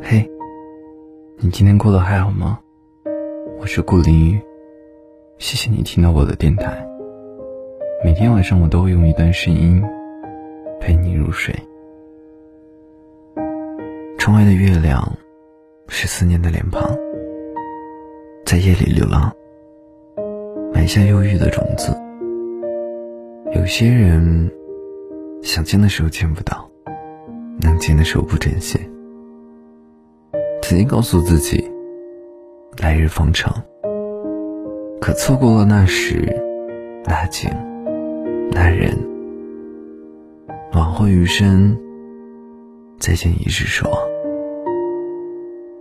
嘿，你今天过得还好吗？我是顾林雨，谢谢你听到我的电台。每天晚上我都会用一段声音陪你入睡。窗外的月亮是思念的脸庞，在夜里流浪，埋下忧郁的种子。有些人想见的时候见不到，能见的时候不珍惜。曾经告诉自己，来日方长，可错过了那时那景那人，往后余生再见已是奢望。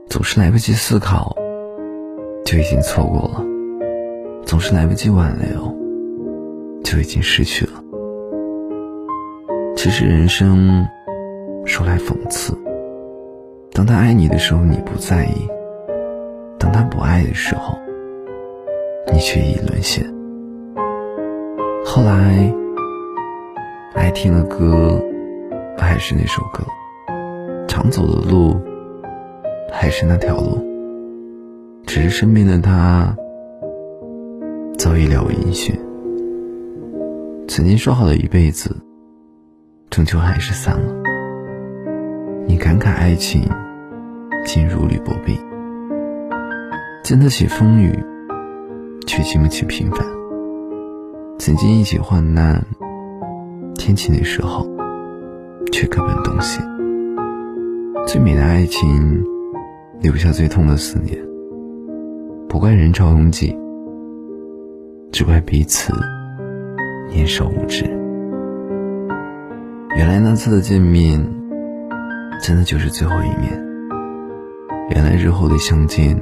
总是来不及思考，就已经错过了；总是来不及挽留，就已经失去了。其实人生说来讽刺。当他爱你的时候，你不在意；当他不爱的时候，你却已沦陷。后来，爱听的歌还是那首歌，常走的路还是那条路，只是身边的他早已了无音讯。曾经说好的一辈子，终究还是散了。你感慨爱情。心如履薄冰，经得起风雨，却经不起平凡。曾经一起患难，天晴的时候，却各奔东西。最美的爱情，留下最痛的思念。不怪人潮拥挤，只怪彼此年少无知。原来那次的见面，真的就是最后一面。原来日后的相见，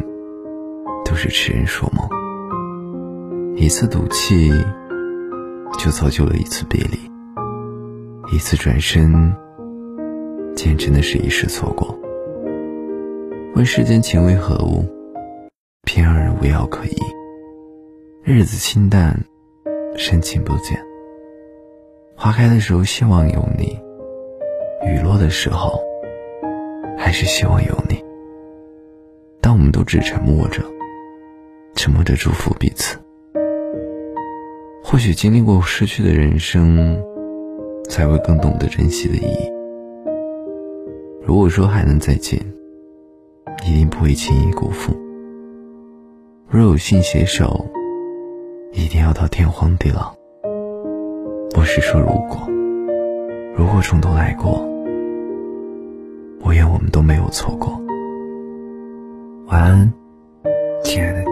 都是痴人说梦。一次赌气，就造就了一次别离；一次转身，见真的是一世错过。问世间情为何物，偏让人无药可医。日子清淡，深情不减。花开的时候希望有你，雨落的时候，还是希望有你。但我们都只沉默着，沉默着祝福彼此。或许经历过失去的人生，才会更懂得珍惜的意义。如果说还能再见，一定不会轻易辜负。若有幸携手，一定要到天荒地老。不是说如果，如果从头来过，我愿我们都没有错过。晚安亲爱的